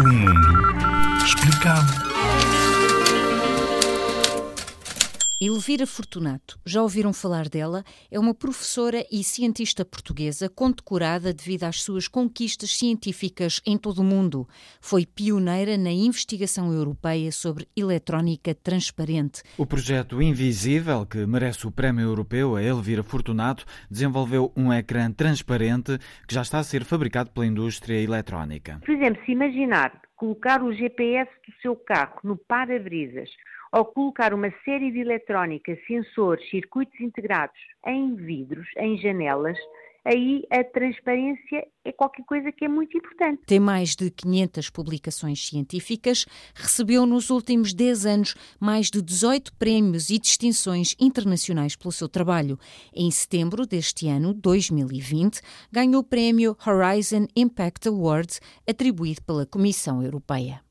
O mundo explicado. Elvira Fortunato, já ouviram falar dela? É uma professora e cientista portuguesa condecorada devido às suas conquistas científicas em todo o mundo. Foi pioneira na investigação europeia sobre eletrónica transparente. O projeto Invisível, que merece o Prémio Europeu a Elvira Fortunato, desenvolveu um ecrã transparente que já está a ser fabricado pela indústria eletrónica. Por exemplo, se imaginar colocar o GPS do seu carro no para-brisas ou colocar uma série de eletrónica, sensores, circuitos integrados em vidros, em janelas, aí a transparência é qualquer coisa que é muito importante. Tem mais de 500 publicações científicas, recebeu nos últimos 10 anos mais de 18 prémios e distinções internacionais pelo seu trabalho. Em setembro deste ano, 2020, ganhou o prémio Horizon Impact Award, atribuído pela Comissão Europeia.